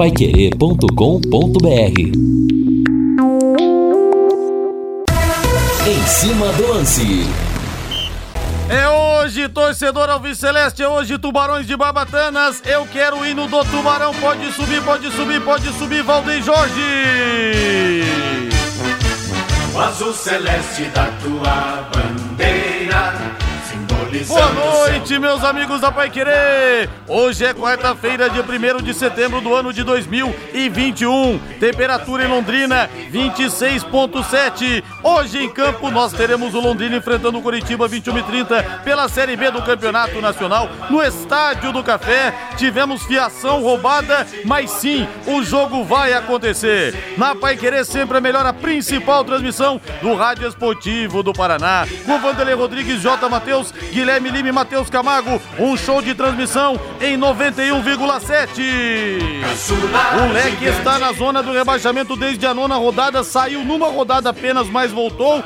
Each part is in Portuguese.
paiquerê.com.br Em cima do lance. É hoje, torcedor Alviceleste, é hoje, Tubarões de Barbatanas. Eu quero o hino do Tubarão. Pode subir, pode subir, pode subir, Valdeir Jorge. O azul celeste da tua bandeira Boa noite, meus amigos da Pai Querer. Hoje é quarta-feira, dia 1 de setembro do ano de 2021. Temperatura em Londrina, 26,7. Hoje em campo nós teremos o Londrina enfrentando o Curitiba 21 e 30 pela Série B do Campeonato Nacional no Estádio do Café. Tivemos fiação roubada, mas sim, o jogo vai acontecer. Na Pai Querer sempre a melhor, a principal transmissão do Rádio Esportivo do Paraná. Com Vanderlei Rodrigues, J. Matheus, Guilherme Lima e Matheus Camargo. Um show de transmissão em 91,7. O Leque está na zona do rebaixamento desde a nona rodada, saiu numa rodada apenas, mas voltou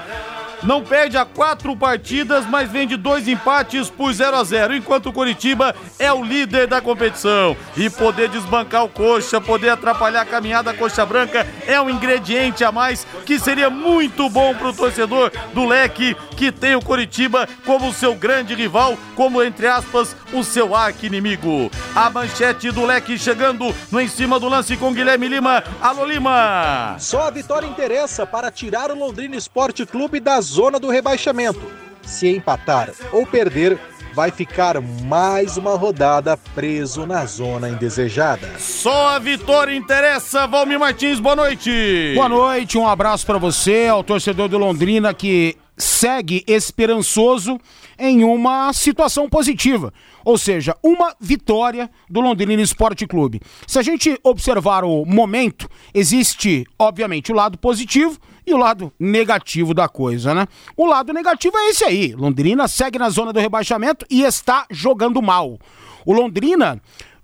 não perde a quatro partidas, mas vem de dois empates por 0 a 0 enquanto o Curitiba é o líder da competição. E poder desbancar o coxa, poder atrapalhar a caminhada coxa branca é um ingrediente a mais que seria muito bom para o torcedor do leque que tem o Curitiba como seu grande rival, como entre aspas, o seu arqui-inimigo. A manchete do leque chegando no em cima do lance com Guilherme Lima. Alô Lima! Só a vitória interessa para tirar o Londrina Esporte Clube das zona do rebaixamento. Se empatar ou perder, vai ficar mais uma rodada preso na zona indesejada. Só a vitória interessa, Valmir Martins, boa noite. Boa noite, um abraço para você, ao torcedor do Londrina que segue esperançoso em uma situação positiva, ou seja, uma vitória do Londrina Esporte Clube. Se a gente observar o momento, existe, obviamente, o lado positivo e o lado negativo da coisa, né? O lado negativo é esse aí. Londrina segue na zona do rebaixamento e está jogando mal. O Londrina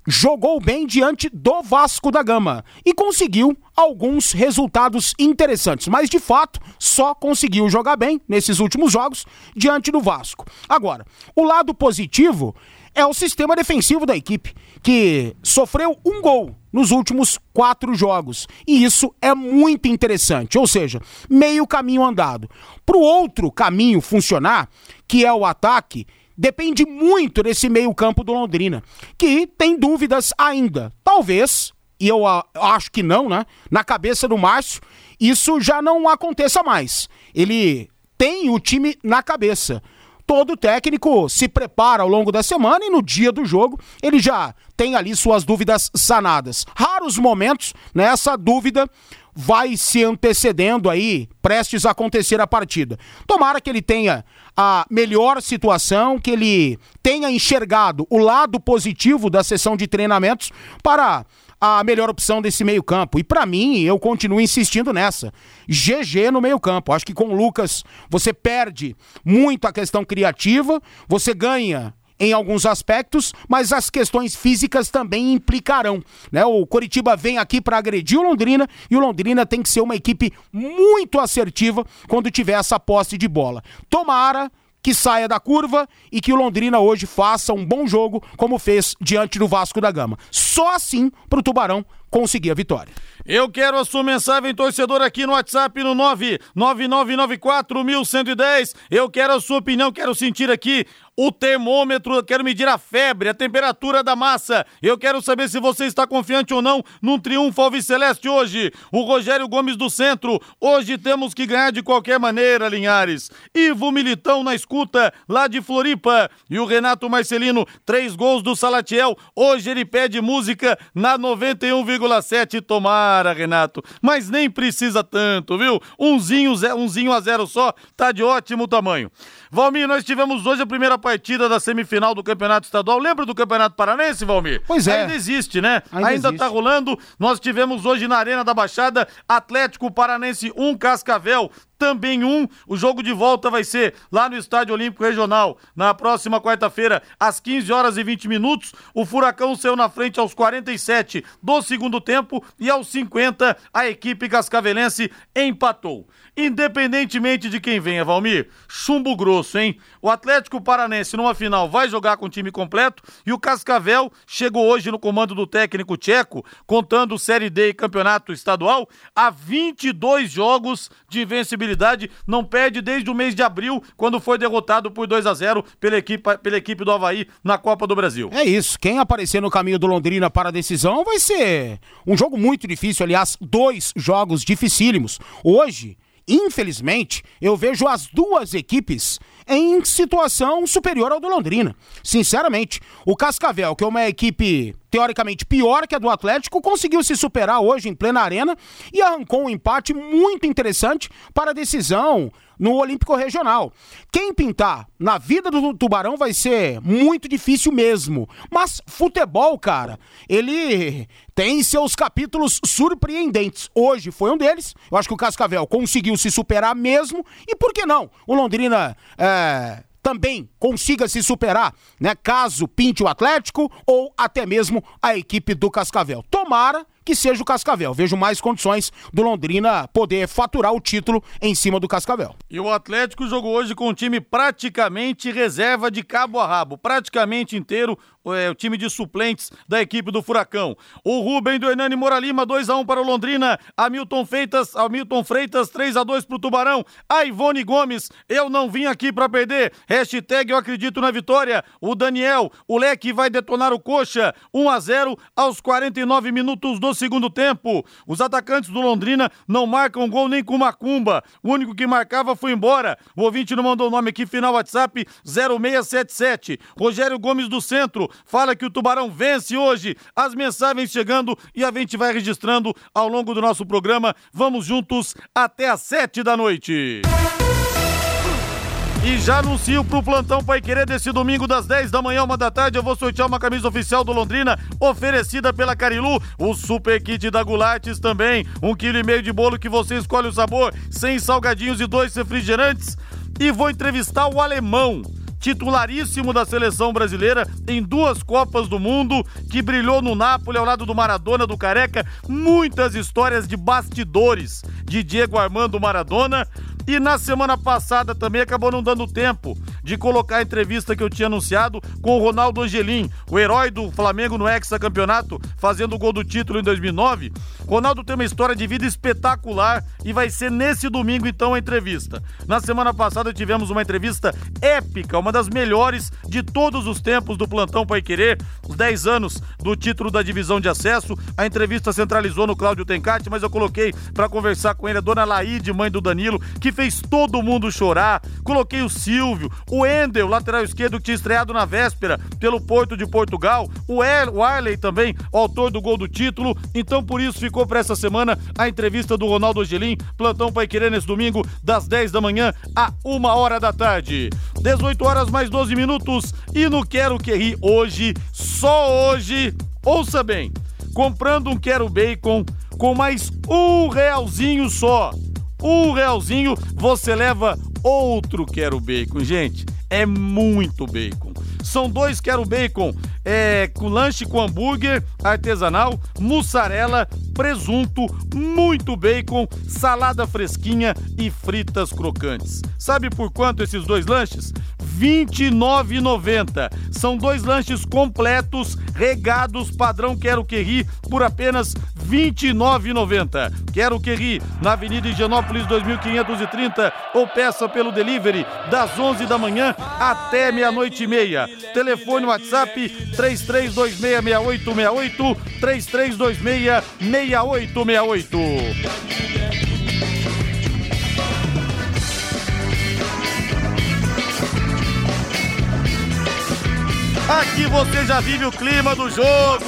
jogou bem diante do Vasco da Gama e conseguiu alguns resultados interessantes, mas de fato só conseguiu jogar bem nesses últimos jogos diante do Vasco. Agora, o lado positivo é o sistema defensivo da equipe, que sofreu um gol nos últimos quatro jogos. E isso é muito interessante, ou seja, meio caminho andado. Para o outro caminho funcionar, que é o ataque, depende muito desse meio-campo do Londrina, que tem dúvidas ainda. Talvez, e eu acho que não, né? Na cabeça do Márcio, isso já não aconteça mais. Ele tem o time na cabeça todo técnico se prepara ao longo da semana e no dia do jogo ele já tem ali suas dúvidas sanadas. Raros momentos, nessa né, dúvida vai se antecedendo aí, prestes a acontecer a partida. Tomara que ele tenha a melhor situação, que ele tenha enxergado o lado positivo da sessão de treinamentos para a melhor opção desse meio-campo. E para mim, eu continuo insistindo nessa. GG no meio-campo. Acho que com o Lucas você perde muito a questão criativa, você ganha em alguns aspectos, mas as questões físicas também implicarão. Né? O Coritiba vem aqui para agredir o Londrina e o Londrina tem que ser uma equipe muito assertiva quando tiver essa posse de bola. Tomara que saia da curva e que o Londrina hoje faça um bom jogo, como fez diante do Vasco da Gama. Só assim para o Tubarão conseguir a vitória. Eu quero a sua mensagem, torcedor, aqui no WhatsApp no 999941110. Eu quero a sua opinião, quero sentir aqui o termômetro, quero medir a febre, a temperatura da massa. Eu quero saber se você está confiante ou não num triunfo alviceleste hoje. O Rogério Gomes do Centro, hoje temos que ganhar de qualquer maneira, Linhares. Ivo Militão na escuta, lá de Floripa. E o Renato Marcelino, três gols do Salatiel. Hoje ele pede música na 91,7. Tomara, Renato. Mas nem precisa tanto, viu? Umzinho, umzinho a zero só, tá de ótimo tamanho. Valmir, nós tivemos hoje a primeira partida da semifinal do Campeonato Estadual. Lembra do Campeonato Paranense, Valmir? Pois é. Ainda existe, né? Ainda, Ainda tá existe. tá rolando. Nós tivemos hoje na Arena da Baixada Atlético Paranense 1 Cascavel também um. O jogo de volta vai ser lá no Estádio Olímpico Regional, na próxima quarta-feira, às 15 horas e 20 minutos. O Furacão saiu na frente aos 47 do segundo tempo e aos 50 a equipe cascavelense empatou. Independentemente de quem venha, Valmir, chumbo grosso, hein? O Atlético Paranense numa final vai jogar com o time completo e o Cascavel chegou hoje no comando do técnico tcheco, contando Série D e campeonato estadual, a 22 jogos de invencibilidade, não perde desde o mês de abril, quando foi derrotado por 2 a 0 pela equipe, pela equipe do Havaí na Copa do Brasil. É isso, quem aparecer no caminho do Londrina para a decisão vai ser um jogo muito difícil, aliás, dois jogos dificílimos. Hoje, infelizmente, eu vejo as duas equipes em situação superior ao do Londrina. Sinceramente, o Cascavel, que é uma equipe teoricamente pior que a do Atlético, conseguiu se superar hoje em plena arena e arrancou um empate muito interessante para a decisão no Olímpico Regional. Quem pintar na vida do Tubarão vai ser muito difícil mesmo. Mas futebol, cara, ele tem seus capítulos surpreendentes. Hoje foi um deles. Eu acho que o Cascavel conseguiu se superar mesmo. E por que não? O Londrina. É também consiga se superar, né? Caso pinte o Atlético ou até mesmo a equipe do Cascavel. Tomara que seja o Cascavel. Vejo mais condições do Londrina poder faturar o título em cima do Cascavel. E o Atlético jogou hoje com um time praticamente reserva de cabo a rabo, praticamente inteiro é, o time de suplentes da equipe do Furacão. O Rubem do Hernani Moralima, 2x1 para o Londrina. Hamilton Freitas, Hamilton Freitas, 3x2 para o Tubarão. A Ivone Gomes, eu não vim aqui para perder. Hashtag eu acredito na vitória. O Daniel, o Leque vai detonar o coxa. 1x0 aos 49 minutos do segundo tempo. Os atacantes do Londrina não marcam gol nem com macumba. O único que marcava foi embora. O ouvinte não mandou o nome aqui, final WhatsApp 0677. Rogério Gomes do Centro fala que o Tubarão vence hoje. As mensagens chegando e a gente vai registrando ao longo do nosso programa. Vamos juntos até às sete da noite. E já anuncio pro plantão Pai Querer desse domingo das 10 da manhã, uma da tarde, eu vou sortear uma camisa oficial do Londrina, oferecida pela Carilu, o super kit da Gulates também, um quilo e meio de bolo que você escolhe o sabor, sem salgadinhos e dois refrigerantes. E vou entrevistar o alemão titularíssimo da seleção brasileira em duas Copas do Mundo, que brilhou no Napoli ao lado do Maradona, do Careca. Muitas histórias de bastidores de Diego Armando Maradona. E na semana passada também acabou não dando tempo de colocar a entrevista que eu tinha anunciado com o Ronaldo Angelim, o herói do Flamengo no hexacampeonato, fazendo o gol do título em 2009. Ronaldo tem uma história de vida espetacular e vai ser nesse domingo então a entrevista. Na semana passada tivemos uma entrevista épica, uma das melhores de todos os tempos do plantão Pai Querer, os 10 anos do título da divisão de acesso. A entrevista centralizou no Cláudio Tencati, mas eu coloquei para conversar com ele a dona Laide, mãe do Danilo, que fez todo mundo chorar. Coloquei o Silvio, o Endel, lateral esquerdo, que tinha estreado na véspera pelo Porto de Portugal, o, o Arley também, autor do gol do título. Então, por isso, ficou para essa semana a entrevista do Ronaldo Angelim, plantão Pai Querer nesse domingo, das 10 da manhã a 1 hora da tarde. 18 horas mais 12 minutos e no Quero Que Ri hoje, só hoje, ouça bem, comprando um Quero Bacon com mais um realzinho só um realzinho, você leva outro Quero Bacon. Gente, é muito bacon. São dois Quero Bacon, é, com lanche com hambúrguer artesanal, mussarela, presunto, muito bacon, salada fresquinha e fritas crocantes. Sabe por quanto esses dois lanches? R$ 29,90. São dois lanches completos, regados, padrão Quero Que Ri, por apenas R$ 29,90. Quero Que Ri, na Avenida Higienópolis 2530, ou peça pelo delivery das 11 da manhã até meia-noite e meia. Telefone WhatsApp 33266868, 33266868. Aqui você já vive o clima do jogo.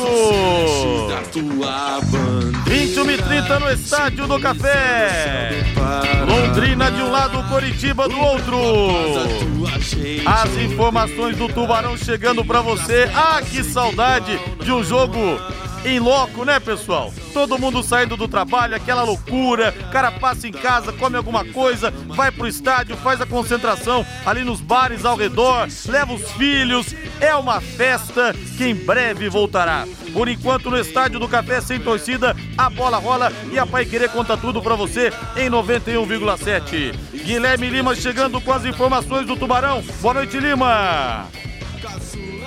21 e 30 no Estádio do Café. Londrina de um lado, Coritiba do outro. As informações do Tubarão chegando para você. Ah, que saudade de um jogo em loco, né, pessoal? Todo mundo saindo do trabalho, aquela loucura, o cara passa em casa, come alguma coisa, vai pro estádio, faz a concentração ali nos bares ao redor, leva os filhos, é uma festa que em breve voltará. Por enquanto, no Estádio do Café sem torcida, a bola rola e a Pai Querer conta tudo para você em 91,7. Guilherme Lima chegando com as informações do Tubarão. Boa noite, Lima.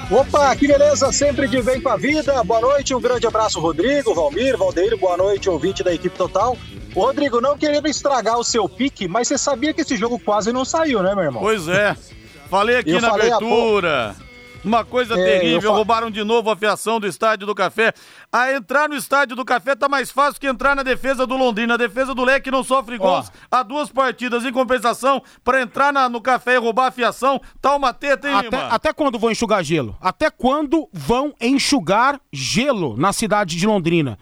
Opa, que beleza, sempre de bem com a vida. Boa noite, um grande abraço, Rodrigo, Valmir, Valdeiro, boa noite, ouvinte da equipe total. Ô, Rodrigo, não querendo estragar o seu pique, mas você sabia que esse jogo quase não saiu, né, meu irmão? Pois é. Falei aqui Eu na falei abertura. Uma coisa É, terrível, eu roubaram de novo a fiação do Estádio do Café. A entrar no Estádio do Café tá mais fácil que entrar na defesa do Londrina. A defesa do Leque não sofre gols há duas partidas. Em compensação, pra entrar na- no café e roubar a fiação, tá uma teta, hein, Até, até quando vão enxugar gelo? Até quando vão enxugar gelo na cidade de Londrina?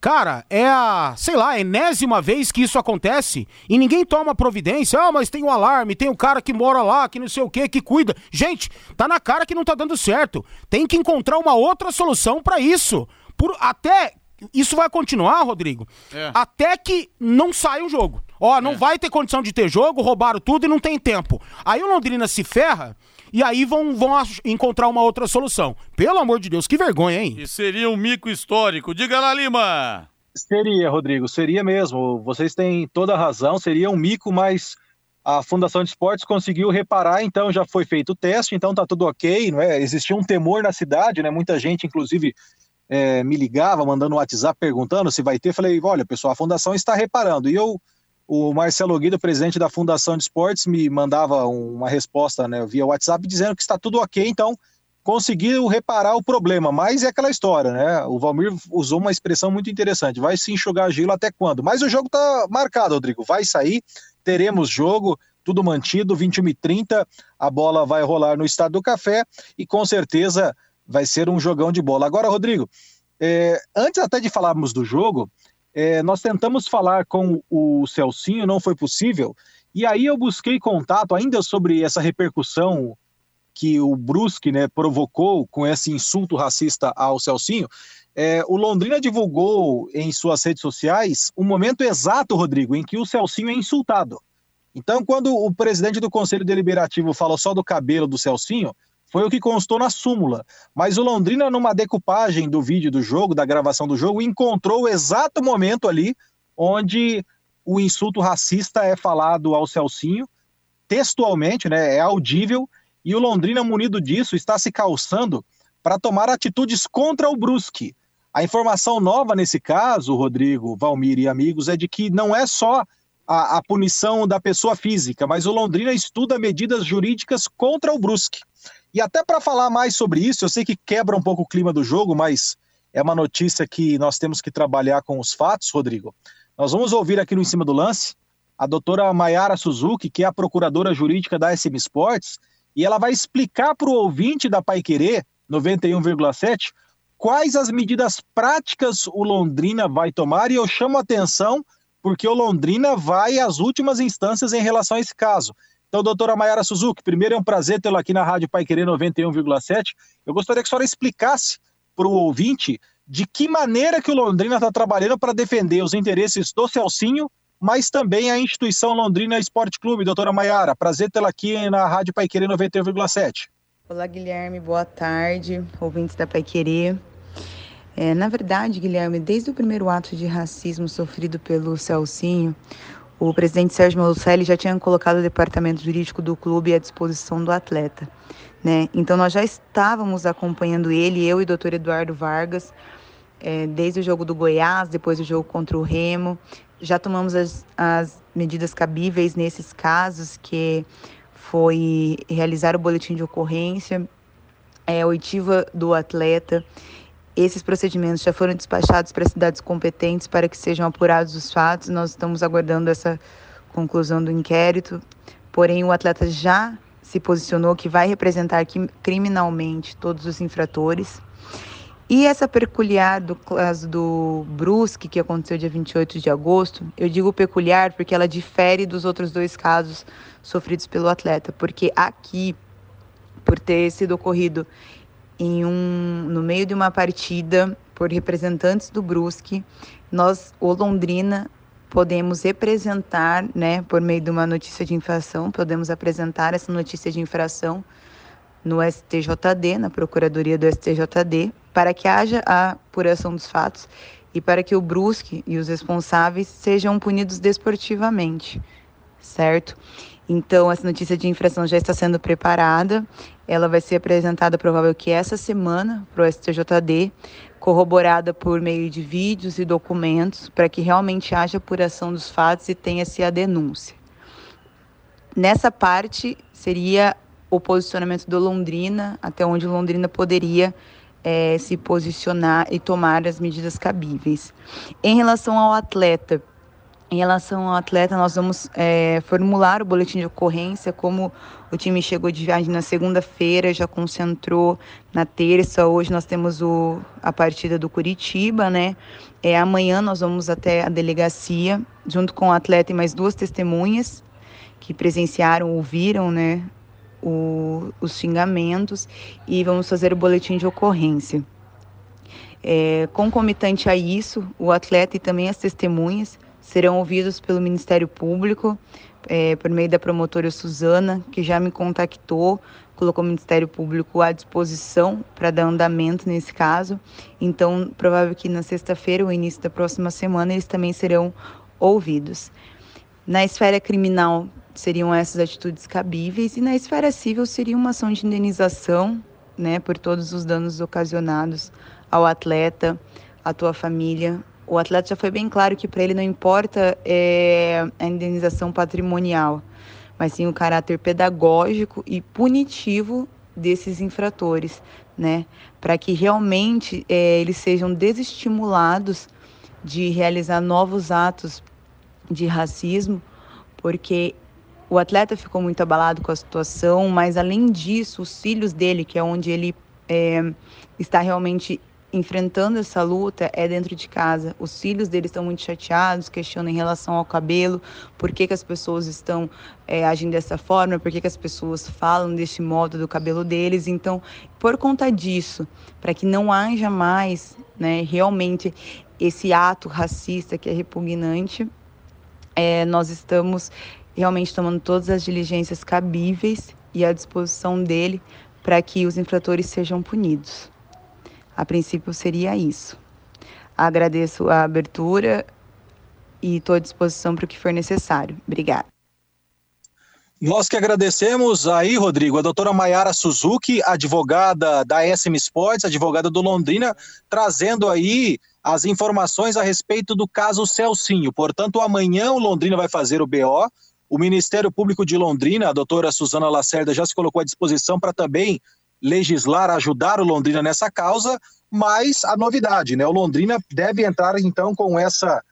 Cara, é a, sei lá, a enésima vez que isso acontece e ninguém toma providência. Ah, mas tem o alarme, tem o cara que mora lá, que não sei o que, que cuida. Gente, tá na cara que não tá dando certo. Tem que encontrar uma outra solução pra isso. Por, até. Isso vai continuar, Rodrigo, É. até que não saia o jogo. Ó, não vai ter condição de ter jogo, roubaram tudo e não tem tempo. Aí o Londrina se ferra e aí vão, vão encontrar uma outra solução. Pelo amor de Deus, que vergonha, hein? E seria um mico histórico. Diga lá, Lima. Seria, Rodrigo, seria mesmo. Vocês têm toda a razão, seria um mico, mas a Fundação de Esportes conseguiu reparar, então já foi feito o teste, então tá tudo ok, não é? Existia um temor na cidade, né? Muita gente, inclusive, eh, me ligava, mandando um WhatsApp perguntando se vai ter. Falei, olha, pessoal, a Fundação está reparando. E eu, o Marcelo Guido, presidente da Fundação de Esportes, me mandava um- uma resposta né, via WhatsApp dizendo que está tudo ok, então conseguiu reparar o problema, mas é aquela história, né? O Valmir usou uma expressão muito interessante. Vai se enxugar gelo até quando? Mas o jogo tá marcado, Rodrigo. Vai sair, teremos jogo, tudo mantido, 21 e 30 a bola vai rolar no Estádio do Café e com certeza vai ser um jogão de bola. Agora, Rodrigo, é, antes até de falarmos do jogo, é, nós tentamos falar com o Celcinho, não foi possível, e aí eu busquei contato ainda sobre essa repercussão que o Brusque né, provocou com esse insulto racista ao Celcinho, é, o Londrina divulgou em suas redes sociais o momento exato, Rodrigo, em que o Celcinho é insultado. Então, quando o presidente do Conselho Deliberativo falou só do cabelo do Celcinho, foi o que constou na súmula. Mas o Londrina, numa decupagem do vídeo do jogo, da gravação do jogo, encontrou o exato momento ali onde o insulto racista é falado ao Celcinho, textualmente, né, é audível, e o Londrina, munido disso, está se calçando para tomar atitudes contra o Brusque. A informação nova nesse caso, Rodrigo, Valmir e amigos, é de que não é só a, a punição da pessoa física, mas o Londrina estuda medidas jurídicas contra o Brusque. E até para falar mais sobre isso, eu sei que quebra um pouco o clima do jogo, mas é uma notícia que nós temos que trabalhar com os fatos, Rodrigo. Nós vamos ouvir aqui no Em Cima do Lance a doutora Mayara Suzuki, que é a procuradora jurídica da SM Sports, e ela vai explicar para o ouvinte da Pai Querer 91,7 quais as medidas práticas o Londrina vai tomar, e eu chamo a atenção porque o Londrina vai às últimas instâncias em relação a esse caso. Então, doutora Mayara Suzuki, primeiro é um prazer tê-la aqui na Rádio Pai Querer 91,7. Eu gostaria que a senhora explicasse para o ouvinte de que maneira que o Londrina está trabalhando para defender os interesses do Celcinho, mas também a instituição Londrina Esporte Clube. Doutora Mayara, prazer tê-la aqui na Rádio Pai Querer 91,7. Olá, Guilherme, boa tarde, ouvintes da Pai Querer. É, na verdade, Guilherme, desde o primeiro ato de racismo sofrido pelo Celcinho, o presidente Sérgio Malucelli já tinha colocado o departamento jurídico do clube à disposição do atleta. Né? Então, nós já estávamos acompanhando ele, eu e o doutor Eduardo Vargas, é, desde o jogo do Goiás, depois do jogo contra o Remo. Já tomamos as, as medidas cabíveis nesses casos, que foi realizar o boletim de ocorrência, é, oitiva do atleta. Esses procedimentos já foram despachados para cidades competentes para que sejam apurados os fatos. Nós estamos aguardando essa conclusão do inquérito. Porém, o atleta já se posicionou que vai representar criminalmente todos os infratores. E essa peculiar do caso do Brusque, que aconteceu dia 28 de agosto, eu digo peculiar porque ela difere dos outros dois casos sofridos pelo atleta, porque aqui, por ter sido ocorrido em um, no meio de uma partida por representantes do Brusque, nós, o Londrina, podemos representar, né, por meio de uma notícia de infração, podemos apresentar essa notícia de infração no STJD, na Procuradoria do STJD, para que haja a apuração dos fatos e para que o Brusque e os responsáveis sejam punidos desportivamente, certo? Então, essa notícia de infração já está sendo preparada. Ela vai ser apresentada, provável que essa semana, para o STJD, corroborada por meio de vídeos e documentos, para que realmente haja apuração dos fatos e tenha-se a denúncia. Nessa parte, seria o posicionamento do Londrina, até onde Londrina poderia é, se posicionar e tomar as medidas cabíveis. Em relação ao atleta, em relação ao atleta, nós vamos é, formular o boletim de ocorrência, como o time chegou de viagem na segunda-feira, já concentrou na terça. Hoje nós temos o, a partida do Curitiba, né? É, amanhã nós vamos até a delegacia, junto com o atleta e mais duas testemunhas que presenciaram, ouviram, né? O, os xingamentos e vamos fazer o boletim de ocorrência. É, concomitante a isso, o atleta e também as testemunhas serão ouvidos pelo Ministério Público, é, por meio da promotora Suzana, que já me contactou, colocou o Ministério Público à disposição para dar andamento nesse caso. Então, provável que na sexta-feira, ou início da próxima semana, eles também serão ouvidos. Na esfera criminal, seriam essas atitudes cabíveis, e na esfera civil, seria uma ação de indenização né, por todos os danos ocasionados ao atleta, à tua família, o atleta já foi bem claro que para ele não importa é, a indenização patrimonial, mas sim o caráter pedagógico e punitivo desses infratores, né? Para que realmente é, eles sejam desestimulados de realizar novos atos de racismo, porque o atleta ficou muito abalado com a situação, mas além disso, os filhos dele, que é onde ele é, está realmente enfrentando essa luta é dentro de casa. Os filhos deles estão muito chateados, questionam em relação ao cabelo, por que, que as pessoas estão é, agindo dessa forma, por que, que as pessoas falam deste modo do cabelo deles. Então, por conta disso, para que não haja mais né, realmente esse ato racista que é repugnante, é, nós estamos realmente tomando todas as diligências cabíveis e à disposição dele para que os infratores sejam punidos. A princípio seria isso. Agradeço a abertura e estou à disposição para o que for necessário. Obrigada. Nós que agradecemos aí, Rodrigo, a doutora Mayara Suzuki, advogada da SM Sports, advogada do Londrina, trazendo aí as informações a respeito do caso Celcinho. Portanto, amanhã o Londrina vai fazer o BO. O Ministério Público de Londrina, a doutora Suzana Lacerda, já se colocou à disposição para também legislar, ajudar o Londrina nessa causa, mas a novidade, né? O Londrina deve entrar então com essa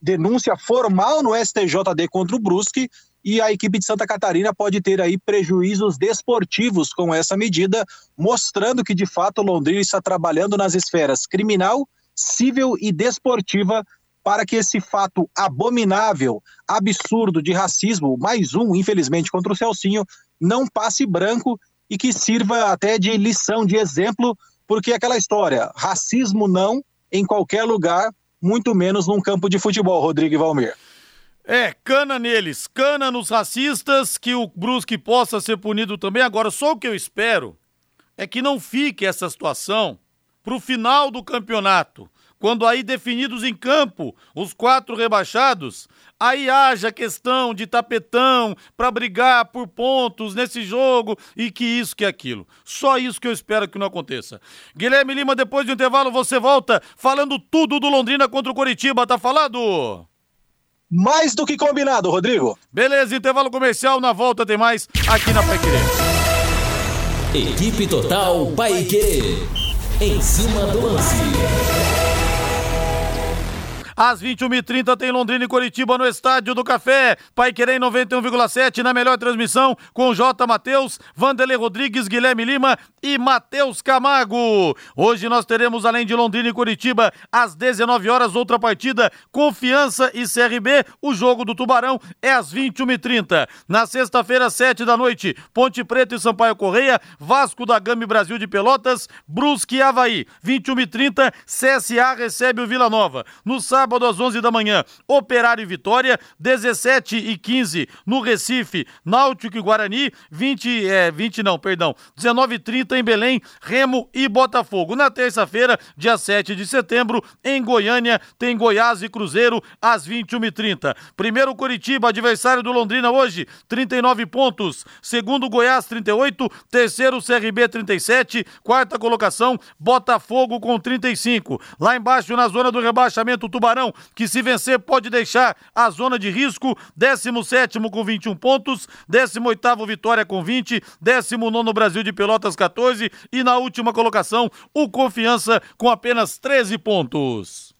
denúncia formal no STJD contra o Brusque e a equipe de Santa Catarina pode ter aí prejuízos desportivos com essa medida, mostrando que de fato o Londrina está trabalhando nas esferas criminal, civil e desportiva para que esse fato abominável, absurdo de racismo, mais um, infelizmente, contra o Celcinho, não passe branco e que sirva até de lição, de exemplo, porque aquela história, racismo não em qualquer lugar, muito menos num campo de futebol, Rodrigo e Valmir. É, cana neles, cana nos racistas, que o Brusque possa ser punido também. Agora, só o que eu espero é que não fique essa situação pro final do campeonato quando aí definidos em campo os quatro rebaixados, aí haja questão de tapetão para brigar por pontos nesse jogo e que isso que aquilo. Só isso que eu espero que não aconteça. Guilherme Lima, depois do intervalo você volta falando tudo do Londrina contra o Coritiba, tá falado? Mais do que combinado, Rodrigo. Beleza, intervalo comercial, na volta tem mais aqui na Pai. Equipe Total Pai Querer. Em cima do lance. Às 21h30 tem Londrina e Curitiba no Estádio do Café. Pai Querer 91,7 na melhor transmissão com J. Matheus, Vanderlei Rodrigues, Guilherme Lima e Matheus Camargo. Hoje nós teremos, além de Londrina e Curitiba, às 19 horas, outra partida, Confiança e CRB. O jogo do Tubarão é às 21h30. Na sexta-feira, 7 da noite, Ponte Preta e Sampaio Correia, Vasco da Gama e Brasil de Pelotas, Brusque e Havaí. 21h30, CSA recebe o Vila Nova. No sábado, às 11 da manhã, Operário e Vitória, 17 e 15 no Recife, Náutico e Guarani, 20, é, 20 não, perdão, 19 e 30 em Belém, Remo e Botafogo. Na terça-feira, dia 7 de setembro, em Goiânia, tem Goiás e Cruzeiro, às 21h30. Primeiro Curitiba, adversário do Londrina hoje, 39 pontos. Segundo Goiás, 38. Terceiro CRB, 37. Quarta colocação, Botafogo com 35. Lá embaixo, na zona do rebaixamento, Tubarão, que se vencer pode deixar a zona de risco. 17 com 21 pontos. 18 Vitória com 20. 19 Brasil de Pelotas, 14. E na última colocação, o Confiança com apenas 13 pontos.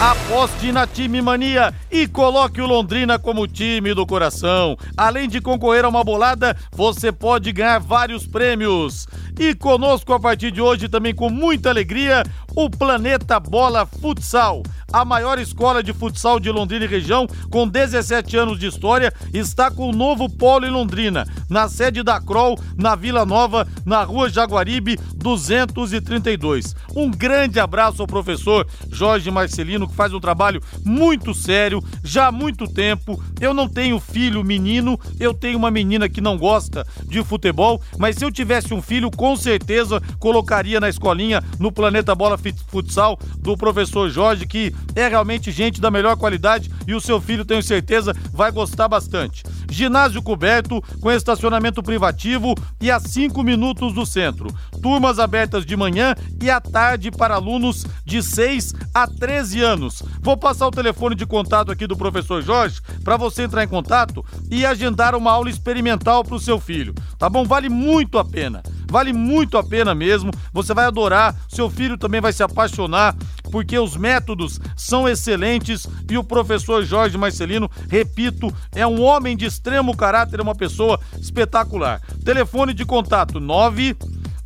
Aposte na Time Mania e coloque o Londrina como time do coração. Além de concorrer a uma bolada, você pode ganhar vários prêmios. E conosco a partir de hoje, também com muita alegria, o Planeta Bola Futsal. A maior escola de futsal de Londrina e região, com 17 anos de história, está com o novo polo em Londrina, na sede da Crol, na Vila Nova, na rua Jaguaribe, 232. Um grande abraço ao professor Jorge Marcelino, que faz um trabalho muito sério, já há muito tempo. Eu não tenho filho menino, eu tenho uma menina que não gosta de futebol, mas se eu tivesse um filho, com certeza colocaria na escolinha, no Planeta Bola Futsal, do professor Jorge, que é realmente gente da melhor qualidade e o seu filho, tenho certeza, vai gostar bastante. Ginásio coberto, com estacionamento privativo e a 5 minutos do centro. Turmas abertas de manhã e à tarde para alunos de 6 a 13 anos. Vou passar o telefone de contato aqui do professor Jorge para você entrar em contato e agendar uma aula experimental para o seu filho. Tá bom? Vale muito a pena. Vale muito a pena mesmo. Você vai adorar, seu filho também vai se apaixonar, porque os métodos são excelentes e o professor Jorge Marcelino, repito, é um homem de extremo caráter, é uma pessoa espetacular. Telefone de contato 9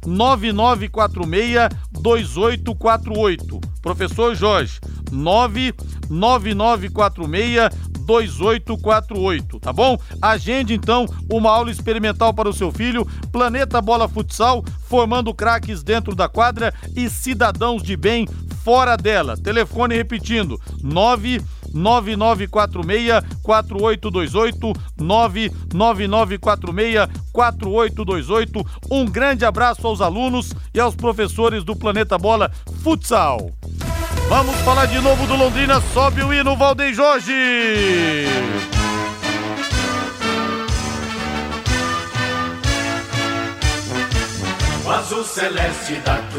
9946 2848. Professor Jorge, 99946 2848, tá bom? Agende então uma aula experimental para o seu filho, Planeta Bola Futsal, formando craques dentro da quadra e cidadãos de bem fora dela. Telefone repetindo: 9 9946 4828 99946 4828. Um grande abraço aos alunos e aos professores do Planeta Bola Futsal. Vamos falar de novo do Londrina, sobe o hino Valdem Jorge.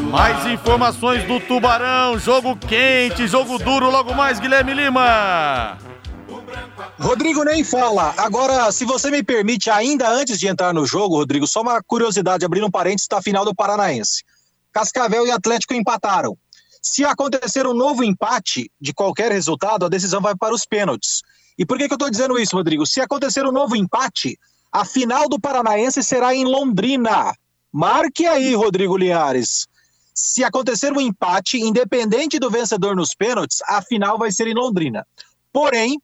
Mais informações do Tubarão, jogo quente, jogo duro, logo mais, Guilherme Lima. Rodrigo nem fala. Agora, se você me permite, ainda antes de entrar no jogo, Rodrigo, só uma curiosidade, abrindo um parênteses da final do Paranaense. Cascavel e Atlético empataram. Se acontecer um novo empate de qualquer resultado, a decisão vai para os pênaltis. E por que, que eu estou dizendo isso, Rodrigo? Se acontecer um novo empate, a final do Paranaense será em Londrina. Marque aí, Rodrigo Linhares. Se acontecer um empate, independente do vencedor nos pênaltis, a final vai ser em Londrina. Porém,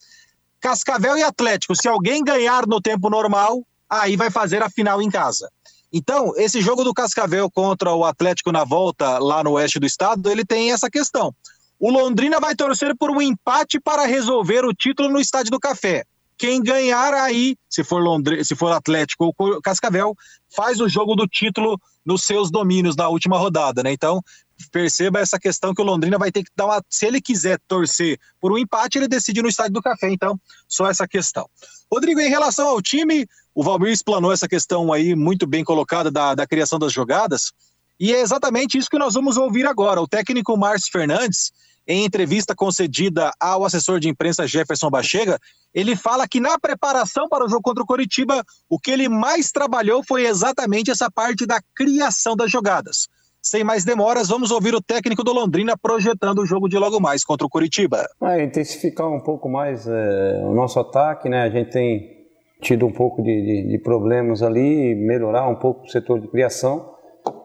Cascavel e Atlético, se alguém ganhar no tempo normal, aí vai fazer a final em casa. Então, esse jogo do Cascavel contra o Atlético na volta lá no oeste do estado, ele tem essa questão. O Londrina vai torcer por um empate para resolver o título no Estádio do Café. Quem ganhar aí, se for Londrina, se for Atlético ou Cascavel, faz o jogo do título nos seus domínios na última rodada, né? Então, perceba essa questão que o Londrina vai ter que dar uma. Se ele quiser torcer por um empate, ele decide no Estádio do Café. Então, só essa questão. Rodrigo, em relação ao time, o Valmir explanou essa questão aí muito bem colocada da, da criação das jogadas. E é exatamente isso que nós vamos ouvir agora. O técnico Márcio Fernandes, em entrevista concedida ao assessor de imprensa Jefferson Bachega, ele fala que na preparação para o jogo contra o Coritiba, o que ele mais trabalhou foi exatamente essa parte da criação das jogadas. Sem mais demoras, vamos ouvir o técnico do Londrina projetando o jogo de logo mais contra o Curitiba. É, intensificar um pouco mais é, o nosso ataque, né? A gente tem tido um pouco de, de, de problemas ali, melhorar um pouco o setor de criação,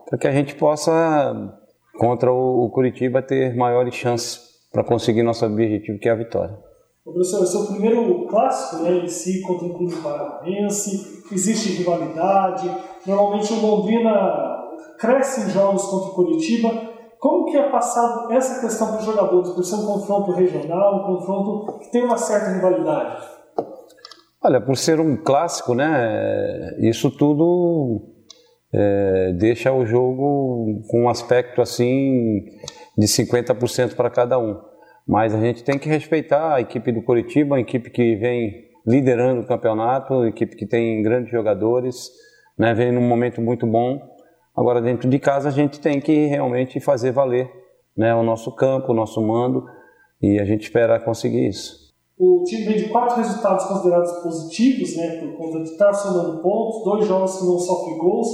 para que a gente possa, contra o, o Curitiba, ter maiores chances para conseguir nosso objetivo, que é a vitória. Professor, esse é o primeiro clássico né, em si contra o clube paranaense, existe rivalidade, normalmente o Londrina cresce em jogos contra o Curitiba. Como que é passado essa questão para os jogadores, por ser um confronto regional, um confronto que tem uma certa rivalidade? Olha, por ser um clássico, né, isso tudo é, deixa o jogo com um aspecto assim de 50% para cada um. Mas a gente tem que respeitar a equipe do Curitiba, a equipe que vem liderando o campeonato, a equipe que tem grandes jogadores, né, vem num momento muito bom. Agora, dentro de casa, a gente tem que realmente fazer valer né, o nosso campo, o nosso mando, e a gente espera conseguir isso. O time vem de quatro resultados considerados positivos, né, por conta de estar somando pontos, dois jogos que não sofrem gols.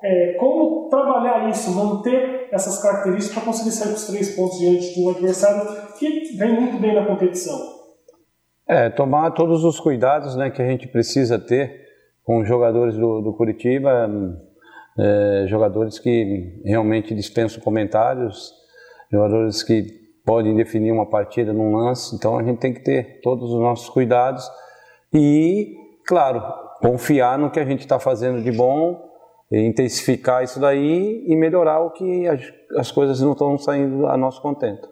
É, como trabalhar isso, manter essas características para conseguir sair com os três pontos diante de um adversário que vem muito bem na competição? É, tomar todos os cuidados né, que a gente precisa ter com os jogadores do, do Curitiba, é, jogadores que realmente dispensam comentários, jogadores que podem definir uma partida num lance, então a gente tem que ter todos os nossos cuidados e, claro, confiar no que a gente está fazendo de bom, intensificar isso daí e melhorar o que as, as coisas não estão saindo a nosso contento.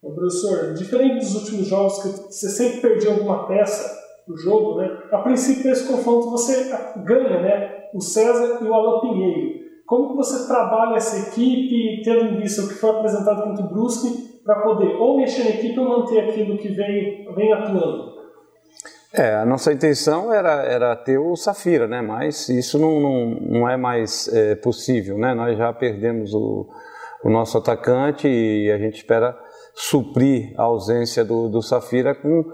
professor, diferente dos últimos jogos que você sempre perdia alguma peça do jogo, né? A princípio desse confronto você ganha, né? O César e o Alan Pinheiro. Como você trabalha essa equipe, tendo em vista o que foi apresentado contra o Brusque, para poder ou mexer na equipe ou manter aquilo que vem, vem atuando? É, a nossa intenção era, era ter o Safira, né? Mas isso não, não, não é mais é, possível, né? Nós já perdemos o, o nosso atacante e a gente espera suprir a ausência do, do Safira com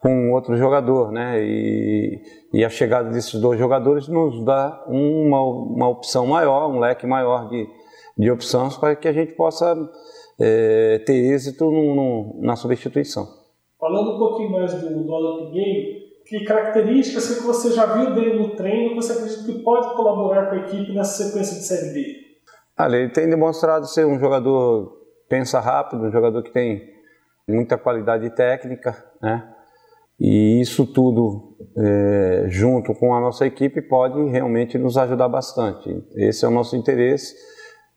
com outro jogador, né? E, e a chegada desses dois jogadores nos dá uma, uma opção maior, um leque maior de, de opções para que a gente possa é, ter êxito no, no, na substituição. Falando um pouquinho mais do, do Alan Pinheiro, que características que você já viu dele no treino você acredita que pode colaborar com a equipe nessa sequência de Série B? Olha, ele tem demonstrado ser um jogador pensa rápido, um jogador que tem muita qualidade técnica, né? E isso tudo, é, junto com a nossa equipe, pode realmente nos ajudar bastante. Esse é o nosso interesse.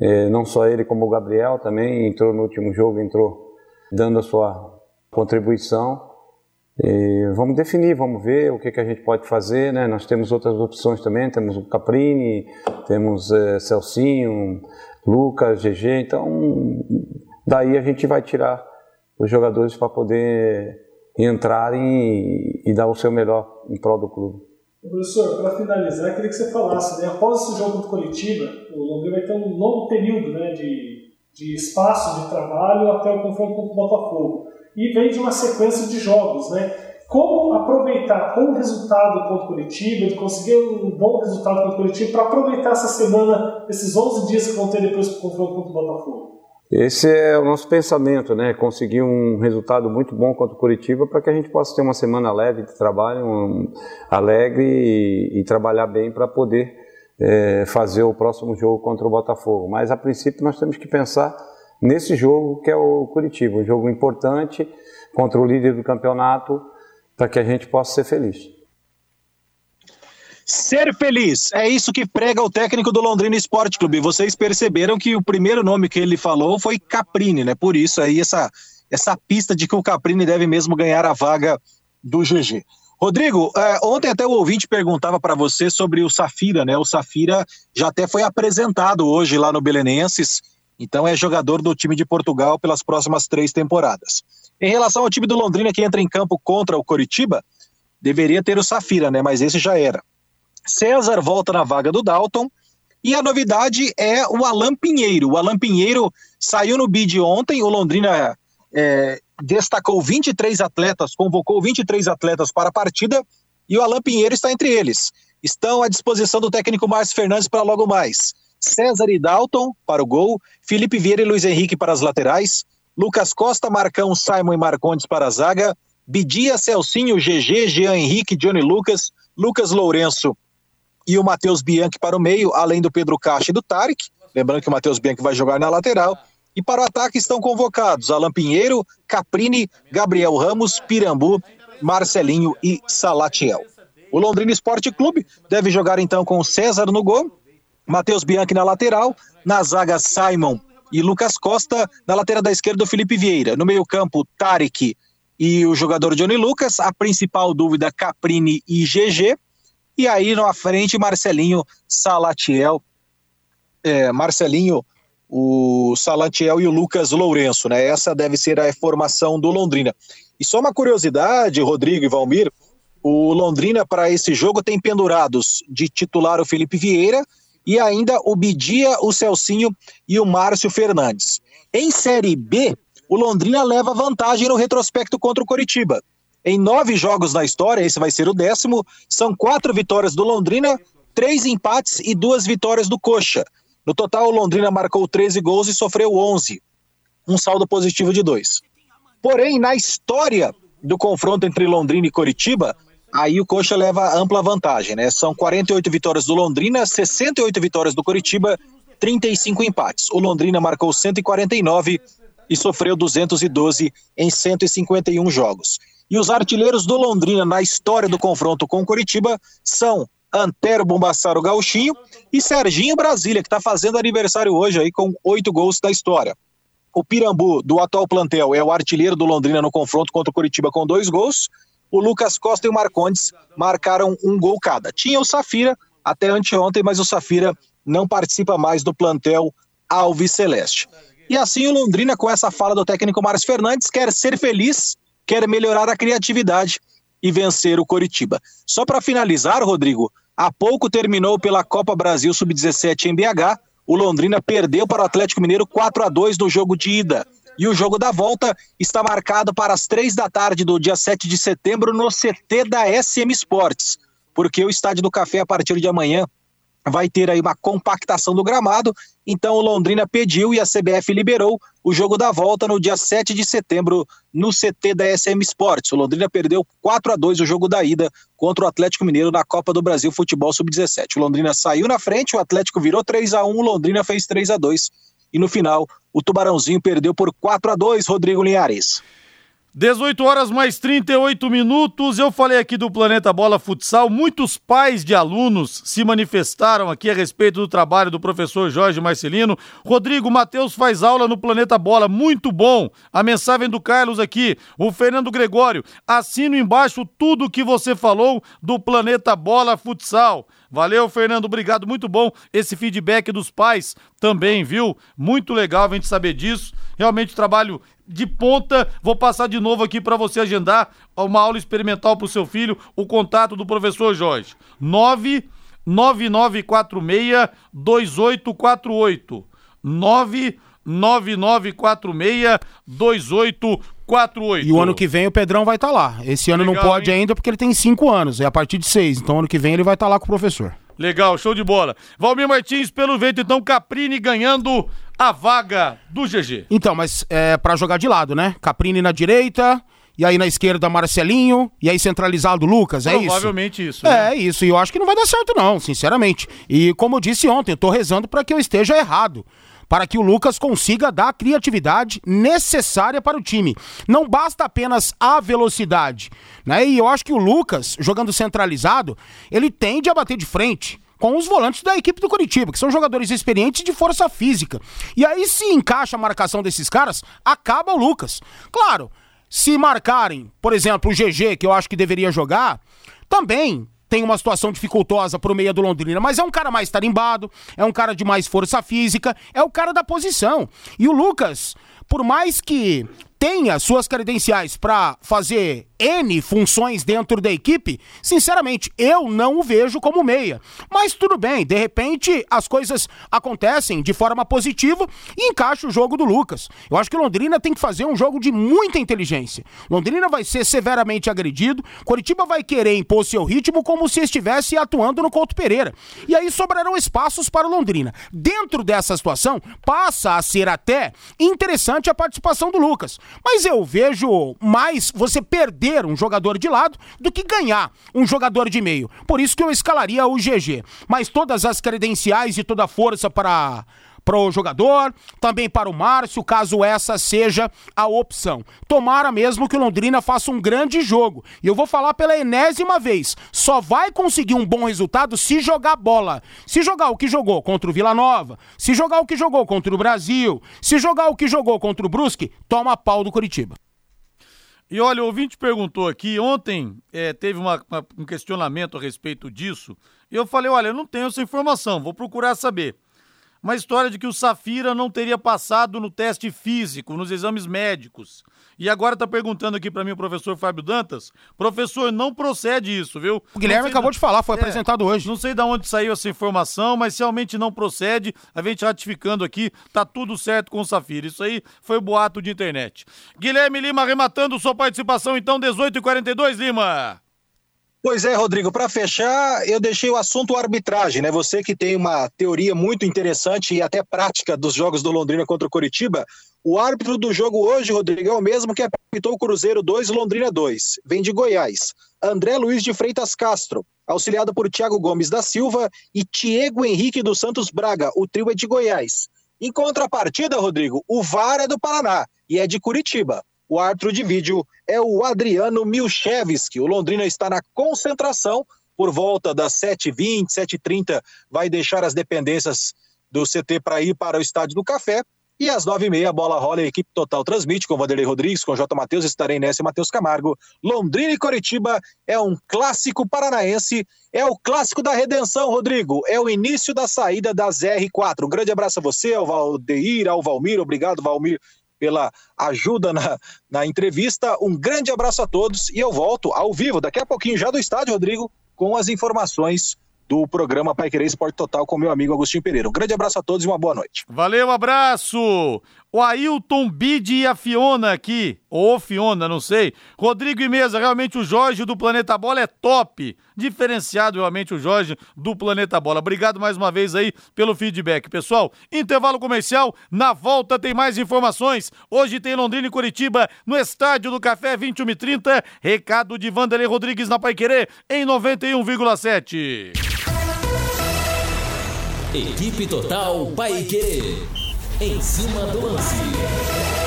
É, não só ele, como o Gabriel também entrou no último jogo, entrou dando a sua contribuição. E vamos definir, vamos ver o que, que a gente pode fazer. Né? Nós temos outras opções também, temos o Caprini, temos é, Celcinho, Lucas, GG. Então, daí a gente vai tirar os jogadores para poder entrarem e, dar o seu melhor em prol do clube. Professor, para finalizar, queria que você falasse, né, após esse jogo do Coletiba, o Londrina vai ter um longo período né, de, de espaço de trabalho até o confronto contra o Botafogo. E vem de uma sequência de jogos, né? Como aproveitar com o resultado contra o Curitiba, de conseguir um bom resultado contra o Curitiba, para aproveitar essa semana, esses 11 dias que vão ter depois do confronto contra o Botafogo? Esse é o nosso pensamento, né? Conseguir um resultado muito bom contra o Curitiba para que a gente possa ter uma semana leve de trabalho, um, alegre e, e, trabalhar bem para poder é, fazer o próximo jogo contra o Botafogo. Mas a princípio nós temos que pensar nesse jogo que é o Curitiba, um jogo importante contra o líder do campeonato para que a gente possa ser feliz. Ser feliz, é isso que prega o técnico do Londrina Esporte Clube. Vocês perceberam que o primeiro nome que ele falou foi Caprini, né? Por isso aí essa, essa pista de que o Caprini deve mesmo ganhar a vaga do GG. Rodrigo, é, ontem até o ouvinte perguntava para você sobre o Safira, né? O Safira já até foi apresentado hoje lá no Belenenses, então é jogador do time de Portugal pelas próximas três temporadas. Em relação ao time do Londrina que entra em campo contra o Coritiba, deveria ter o Safira, né? Mas esse já era. César volta na vaga do Dalton. E a novidade é o Alan Pinheiro. O Alan Pinheiro saiu no bid ontem, o Londrina é, destacou 23 atletas, convocou 23 atletas para a partida e o Alan Pinheiro está entre eles. Estão à disposição do técnico Márcio Fernandes para logo mais. César e Dalton para o gol, Felipe Vieira e Luiz Henrique para as laterais, Lucas Costa, Marcão, Simon e Marcondes para a zaga, Bidia, Celcinho, GG, Jean Henrique, Johnny Lucas, Lucas Lourenço e o Matheus Bianchi para o meio, além do Pedro Caixa e do Tarek. Lembrando que o Matheus Bianchi vai jogar na lateral. E para o ataque estão convocados Alan Pinheiro, Caprini, Gabriel Ramos, Pirambu, Marcelinho e Salatiel. O Londrina Esporte Clube deve jogar então com César no gol, Matheus Bianchi na lateral, na zaga Simon e Lucas Costa, na lateral da esquerda o Felipe Vieira, no meio-campo Tarek e o jogador Johnny Lucas, a principal dúvida Caprini e GG, e aí na frente Marcelinho Salatiel, é, Marcelinho, o Salatiel e o Lucas Lourenço, né? Essa deve ser a formação do Londrina. E só uma curiosidade, Rodrigo e Valmir, o Londrina para esse jogo tem pendurados de titular o Felipe Vieira e ainda o Bidia, o Celcinho e o Márcio Fernandes. Em Série B, o Londrina leva vantagem no retrospecto contra o Coritiba. Em nove jogos na história, esse vai ser o décimo, são quatro vitórias do Londrina, três empates e duas vitórias do Coxa. No total, o Londrina marcou 13 gols e sofreu 11, um saldo positivo de dois. Porém, na história do confronto entre Londrina e Coritiba, aí o Coxa leva ampla vantagem, né? São 48 vitórias do Londrina, 68 vitórias do Coritiba, 35 empates. O Londrina marcou 149 e sofreu 212 em 151 jogos. E os artilheiros do Londrina na história do confronto com o Coritiba são Antero Bombassaro Gauchinho e Serginho Brasília, que está fazendo aniversário hoje aí com oito gols da história. O Pirambu, do atual plantel, é o artilheiro do Londrina no confronto contra o Curitiba com dois gols. O Lucas Costa e o Marcondes marcaram um gol cada. Tinha o Safira até anteontem, mas o Safira não participa mais do plantel Alves Celeste. E assim o Londrina, com essa fala do técnico Márcio Fernandes, quer ser feliz, quer melhorar a criatividade e vencer o Coritiba. Só para finalizar, Rodrigo, há pouco terminou pela Copa Brasil Sub-17 em BH o Londrina perdeu para o Atlético Mineiro 4 a 2 no jogo de ida. E o jogo da volta está marcado para as três da tarde do dia 7 de setembro no CT da SM Sports, porque o Estádio do Café, a partir de amanhã, vai ter aí uma compactação do gramado, então o Londrina pediu e a CBF liberou o jogo da volta no dia 7 de setembro no CT da SM Sports. O Londrina perdeu 4 a 2 o jogo da ida contra o Atlético Mineiro na Copa do Brasil Futebol Sub-17. O Londrina saiu na frente, o Atlético virou 3 a 1, o Londrina fez 3 a 2 e no final o Tubarãozinho perdeu por 4 a 2, Rodrigo Linhares. 18 horas mais 38 minutos. Eu falei aqui do Planeta Bola Futsal. Muitos pais de alunos se manifestaram aqui a respeito do trabalho do professor Jorge Marcelino. Rodrigo Matheus faz aula no Planeta Bola, muito bom. A mensagem do Carlos aqui. O Fernando Gregório, assino embaixo tudo que você falou do Planeta Bola Futsal. Valeu, Fernando, obrigado, muito bom esse feedback dos pais também, viu? Muito legal a gente saber disso. Realmente trabalho de ponta. Vou passar de novo aqui para você agendar uma aula experimental para o seu filho. O contato do professor Jorge: 99946 2848. 99946 2848. E o ano que vem o Pedrão vai estar tá lá. Esse ano Legal, não pode hein? ainda porque ele tem cinco anos, é a partir de seis. Então ano que vem ele vai estar tá lá com o professor. Legal, show de bola. Valmir Martins, pelo vento, então, Caprini ganhando a vaga do GG. Então, mas é para jogar de lado, né? Caprini na direita, e aí na esquerda Marcelinho, e aí centralizado Lucas, é isso? Provavelmente isso. Né? É isso, e eu acho que não vai dar certo não, sinceramente. E como eu disse ontem, eu tô rezando para que eu esteja errado. Para que o Lucas consiga dar a criatividade necessária para o time. Não basta apenas a velocidade. Né? E eu acho que o Lucas, jogando centralizado, ele tende a bater de frente com os volantes da equipe do Curitiba, que são jogadores experientes de força física. E aí, se encaixa a marcação desses caras, acaba o Lucas. Claro, se marcarem, por exemplo, o GG, que eu acho que deveria jogar, também tem uma situação dificultosa pro meia do Londrina, mas é um cara mais tarimbado, é um cara de mais força física, é o cara da posição. E o Lucas, por mais que tenha suas credenciais para fazer N funções dentro da equipe, sinceramente, eu não o vejo como meia. Mas tudo bem, de repente as coisas acontecem de forma positiva e encaixa o jogo do Lucas. Eu acho que Londrina tem que fazer um jogo de muita inteligência. Londrina vai ser severamente agredido, Coritiba vai querer impor seu ritmo como se estivesse atuando no Couto Pereira. E aí sobrarão espaços para Londrina. Dentro dessa situação, passa a ser até interessante a participação do Lucas. Mas eu vejo mais você perder um jogador de lado do que ganhar um jogador de meio. Por isso que eu escalaria o GG. Mas todas as credenciais e toda a força para para o jogador, também para o Márcio, caso essa seja a opção. Tomara mesmo que o Londrina faça um grande jogo. E eu vou falar pela enésima vez: só vai conseguir um bom resultado se jogar bola. Se jogar o que jogou contra o Vila Nova, se jogar o que jogou contra o Brasil, se jogar o que jogou contra o Brusque, toma pau do Curitiba. E olha, o ouvinte perguntou aqui, ontem é, teve uma, uma, um questionamento a respeito disso, e eu falei, olha, eu não tenho essa informação, vou procurar saber uma história de que o Safira não teria passado no teste físico, nos exames médicos. E agora está perguntando aqui para mim o professor Fábio Dantas. Professor, não procede isso, viu? O Guilherme acabou da... de falar, foi é, apresentado hoje. Não sei de onde saiu essa informação, mas realmente não procede. A gente ratificando aqui, tá tudo certo com o Safira. Isso aí foi boato de internet. Guilherme Lima arrematando sua participação, então, 18h42, Lima. Pois é, Rodrigo, para fechar, eu deixei o assunto arbitragem, né? Você que tem uma teoria muito interessante e até prática dos jogos do Londrina contra o Coritiba, o árbitro do jogo hoje, Rodrigo, é o mesmo que apitou o Cruzeiro 2 Londrina 2. Vem de Goiás. André Luiz de Freitas Castro, auxiliado por Thiago Gomes da Silva e Diego Henrique dos Santos Braga. O trio é de Goiás. Em contrapartida, Rodrigo, o VAR é do Paraná e é de Curitiba. O árbitro de vídeo é o Adriano Milchevski. O Londrina está na concentração por volta das 7h20, 7h30, vai deixar as dependências do CT para ir para o Estádio do Café. E às nove e meia, a bola rola e a equipe total transmite com Vanderlei Rodrigues, com J. Matheus, estarei nessa e Matheus Camargo. Londrina e Coritiba é um clássico paranaense, é o clássico da redenção, Rodrigo. É o início da saída das R4. Um grande abraço a você, ao Valdeir, ao Valmir. Obrigado, Valmir, pela ajuda na, na entrevista. Um grande abraço a todos e eu volto ao vivo daqui a pouquinho já do estádio, Rodrigo, com as informações do programa Pai Querer Esporte Total com meu amigo Agostinho Pereira. Um grande abraço a todos e uma boa noite. Valeu, abraço! O Ailton Bide e a Fiona aqui, ou Fiona, não sei. Rodrigo e Mesa, realmente o Jorge do Planeta Bola é top. Diferenciado realmente o Jorge do Planeta Bola. Obrigado mais uma vez aí pelo feedback. Pessoal, intervalo comercial, na volta tem mais informações. Hoje tem Londrina e Curitiba no Estádio do Café 21 e 30. Recado de Vanderlei Rodrigues na Paiquerê em 91,7. Equipe Total Paiquerê. Em cima do lance.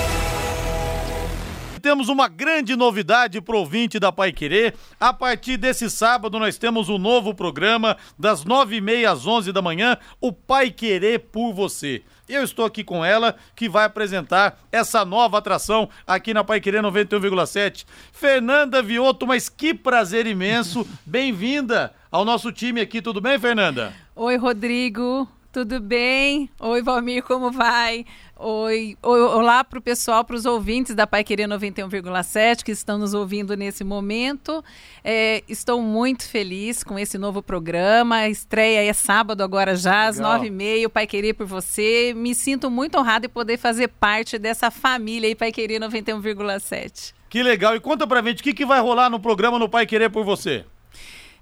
Temos uma grande novidade pro ouvinte da Pai Querer. A partir desse sábado, nós temos um novo programa, das nove e meia às onze da manhã, o Pai Querer por Você. Eu estou aqui com ela, que vai apresentar essa nova atração aqui na Pai Querer 91,7. Fernanda Vioto, mas que prazer imenso. Bem-vinda ao nosso time aqui, tudo bem, Fernanda? Oi, Rodrigo. Tudo bem? Oi, Valmir, como vai? Oi, olá para o pessoal, para os ouvintes da Pai Querer 91,7 que estão nos ouvindo nesse momento. É, estou muito feliz com esse novo programa. A estreia é sábado agora já, às nove e meia, Pai Querer por você. Me sinto muito honrado em poder fazer parte dessa família aí, Pai Querer 91,7. Que legal. E conta pra gente o que, que vai rolar no programa no Pai Querer por você.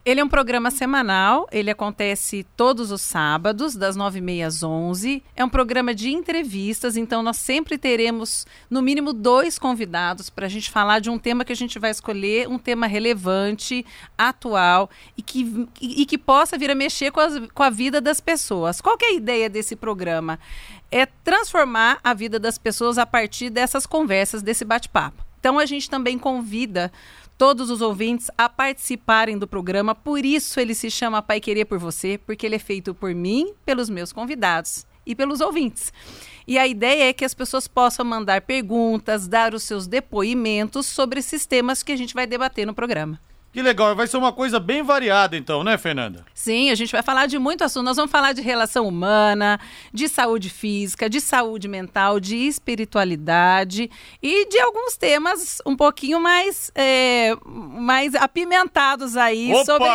Ele é um programa semanal, ele acontece todos os sábados, das nove e meia às onze. É um programa de entrevistas, então nós sempre teremos, no mínimo, dois convidados para a gente falar de um tema que a gente vai escolher, um tema relevante, atual e que, e, e que possa vir a mexer com, as, com a vida das pessoas. Qual é a ideia desse programa? É transformar a vida das pessoas a partir dessas conversas, desse bate-papo. Então a gente também convida todos os ouvintes a participarem do programa. Por isso ele se chama Pai Querer por Você, porque ele é feito por mim, pelos meus convidados e pelos ouvintes. E a ideia é que as pessoas possam mandar perguntas, dar os seus depoimentos sobre esses temas que a gente vai debater no programa. Que legal, vai ser uma coisa bem variada então, né, Fernanda? Sim, a gente vai falar de muito assunto. Nós vamos falar de relação humana, de saúde física, de saúde mental, de espiritualidade e de alguns temas um pouquinho mais, é, mais apimentados aí Opa! sobre,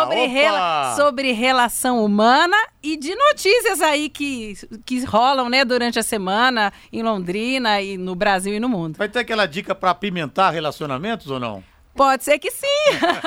sobre, rela- sobre relação humana e de notícias aí que, que rolam né, durante a semana em Londrina e no Brasil e no mundo. Vai ter aquela dica pra apimentar relacionamentos ou não? Pode ser que sim.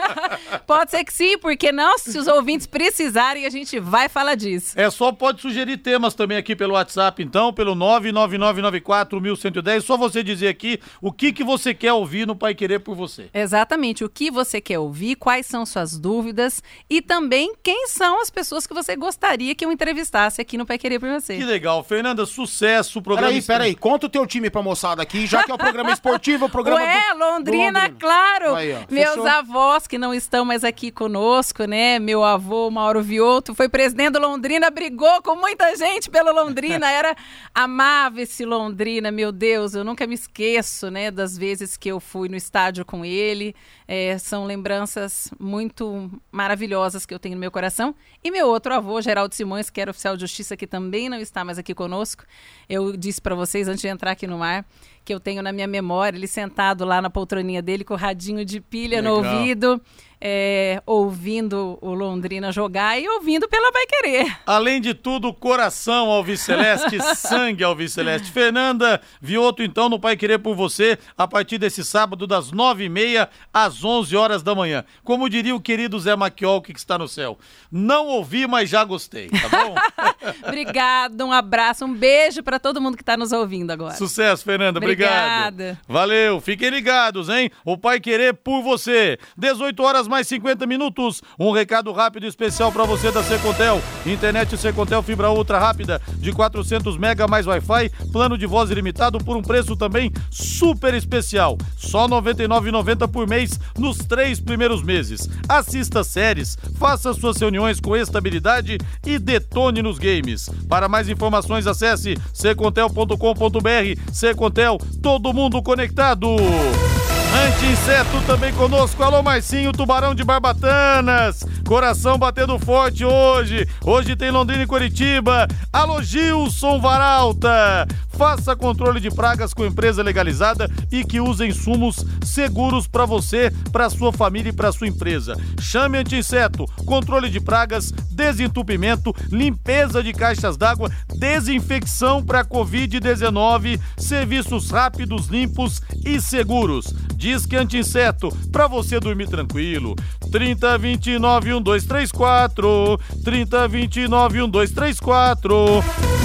Pode ser que sim, porque não? Se os ouvintes precisarem, a gente vai falar disso. É só pode sugerir temas também aqui pelo WhatsApp, então, pelo 999941110. Só você dizer aqui o que, que você quer ouvir no Pai Querer por você. Exatamente, o que você quer ouvir, quais são suas dúvidas e também quem são as pessoas que você gostaria que eu entrevistasse aqui no Pai Querer por você. Que legal. Fernanda, sucesso. O programa Peraí, peraí, conta o teu time pra moçada aqui, já que é o programa esportivo, o programa Ué, do- Londrina, do Londrina. claro. Aí, ó, Meus fechou? avós que não estão mais aqui conosco, né? Meu avô, Mauro Vioto, foi presidente do Londrina, brigou com muita gente pelo Londrina, era amava esse Londrina, meu Deus, eu nunca me esqueço, né, das vezes que eu fui no estádio com ele. É, são lembranças muito maravilhosas que eu tenho no meu coração. E meu outro avô, Geraldo Simões, que era oficial de justiça, que também não está mais aqui conosco. Eu disse para vocês antes de entrar aqui no mar que eu tenho na minha memória ele sentado lá na poltroninha dele com o radinho de pilha no Legal. ouvido, é, ouvindo o Londrina jogar e ouvindo pela Vai Querer. Além de tudo, coração ao Celeste, sangue ao Celeste. Fernanda Vioto, então, no Pai Querer por você, a partir desse sábado, das nove e meia às onze horas da manhã. Como diria o querido Zé Maquiol, que está no céu. Não ouvi, mas já gostei, tá bom? Obrigada, um abraço, um beijo para todo mundo que está nos ouvindo agora. Sucesso, Fernanda. Obrigado. Obrigada. Valeu. Fiquem ligados, hein? O Pai Querer por você. 18 horas mais 50 minutos. Um recado rápido e especial para você da Secontel. Internet Secontel fibra ultra rápida de 400 mega mais Wi-Fi, plano de voz ilimitado por um preço também super especial. Só R$ 99,90 por mês nos três primeiros meses. Assista séries, faça suas reuniões com estabilidade e detone nos games. Para mais informações, acesse secontel.com.br. Secontel, todo mundo conectado. Anti-inseto também conosco. Alô, Marcinho, tubarão de Barbatanas. Coração batendo forte hoje. Hoje tem Londrina e Curitiba. Alô, Gilson Varalta. Faça controle de pragas com empresa legalizada e que usa insumos seguros para você, para sua família e para sua empresa. Chame anti-inseto, controle de pragas, desentupimento, limpeza de caixas d'água, desinfecção para Covid-19, serviços rápidos, limpos e seguros. Diz que anti-inseto, para você dormir tranquilo. 3029 1234, 3029 1234.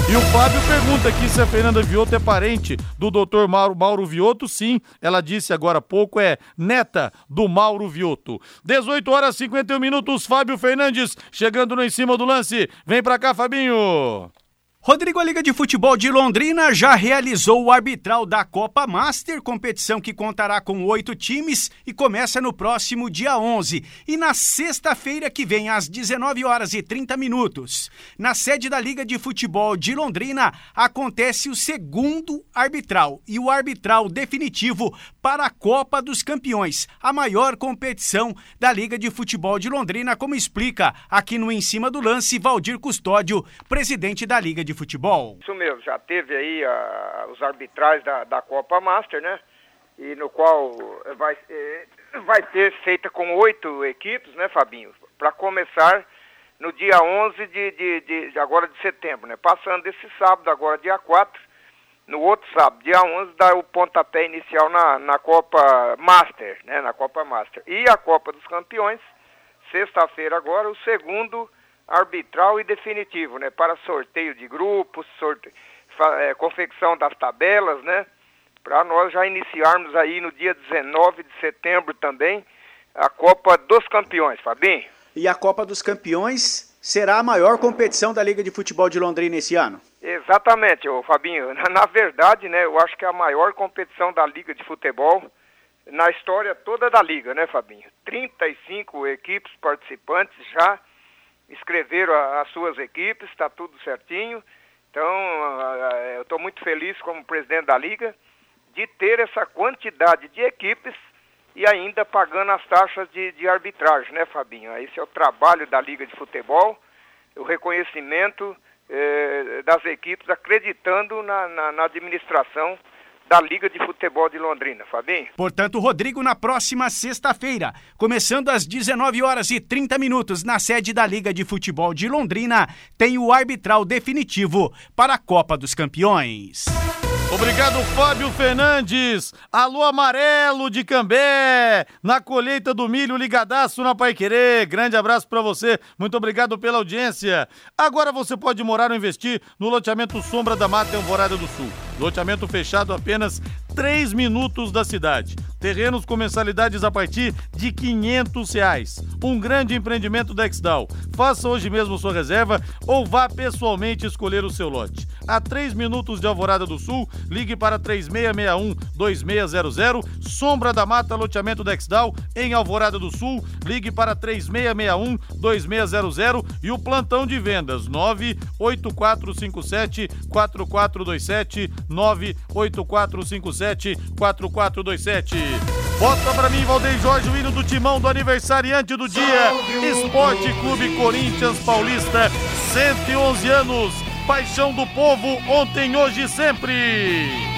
E o Fábio pergunta aqui se a Fernanda Vioto é parente do Dr. Mauro, Mauro Vioto. Sim, ela disse agora há pouco, é neta do Mauro Vioto. 18 horas e 51 minutos, Fábio Fernandes chegando no em cima do lance. Vem pra cá, Fabinho. Rodrigo, a Liga de Futebol de Londrina já realizou o arbitral da Copa Master, competição que contará com oito times e começa no próximo dia 11. E na sexta-feira que vem, às 19 horas e 30 minutos, na sede da Liga de Futebol de Londrina, acontece o segundo arbitral e o arbitral definitivo para a Copa dos Campeões, a maior competição da Liga de Futebol de Londrina, como explica aqui no Em Cima do Lance Valdir Custódio, presidente da Liga de Futebol. Isso mesmo, já teve aí ah, os arbitrais da, da Copa Master, né? E no qual vai, eh, vai ter feita com oito equipes, né, Fabinho? Para começar no dia 11 de, de, de, de agora de setembro, né? Passando esse sábado, agora dia 4, no outro sábado, dia 11, dá o pontapé inicial na, na Copa Master, né? Na Copa Master. E a Copa dos Campeões, sexta-feira agora, o segundo arbitral e definitivo, né? Para sorteio de grupos, eh, confecção das tabelas, né? Para nós já iniciarmos aí no dia 19 de setembro também a Copa dos Campeões, Fabinho. E a Copa dos Campeões será a maior competição da Liga de Futebol de Londrina esse ano. Exatamente, ô Fabinho. Na, na verdade, né, eu acho que é a maior competição da Liga de Futebol na história toda da Liga, né, Fabinho? 35 equipes participantes já escreveram as suas equipes, está tudo certinho. Então, eu estou muito feliz como presidente da Liga de ter essa quantidade de equipes e ainda pagando as taxas de, de arbitragem, né, Fabinho? Esse é o trabalho da Liga de Futebol, o reconhecimento eh, das equipes acreditando na, na, na administração da Liga de Futebol de Londrina, Fabinho. Portanto, Rodrigo, na próxima sexta-feira, começando às 19 horas e 30 minutos, na sede da Liga de Futebol de Londrina, tem o arbitral definitivo para a Copa dos Campeões. Obrigado, Fábio Fernandes. Alô Amarelo de Cambé, na colheita do milho ligadaço na Pai Querer. Grande abraço para você. Muito obrigado pela audiência. Agora você pode morar ou investir no loteamento Sombra da Mata em Alvorada do Sul. Loteamento fechado apenas 3 minutos da cidade. Terrenos com mensalidades a partir de 500 reais. Um grande empreendimento da Exdal. Faça hoje mesmo sua reserva ou vá pessoalmente escolher o seu lote. A 3 minutos de Alvorada do Sul, ligue para 3661-2600. Sombra da Mata, loteamento da Exdal, em Alvorada do Sul, ligue para 3661-2600 e o plantão de vendas 98457-4427 98457-4427. Bota pra mim, Valdeir Jorge, o hino do timão do aniversariante do dia. Esporte Clube Corinthians Paulista, 111 anos. Paixão do povo, ontem, hoje e sempre.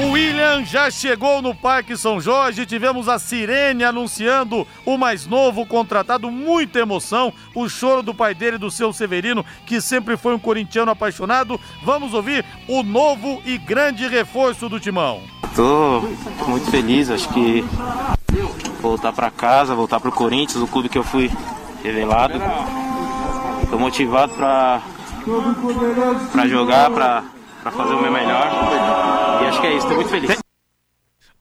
O William já chegou no Parque São Jorge. Tivemos a Sirene anunciando o mais novo contratado. Muita emoção. O choro do pai dele, do seu Severino, que sempre foi um corintiano apaixonado. Vamos ouvir o novo e grande reforço do Timão. Tô muito feliz. Acho que voltar para casa, voltar para o Corinthians, o clube que eu fui revelado. Tô motivado para para jogar, para fazer o meu melhor. Acho que é isso, tô muito feliz.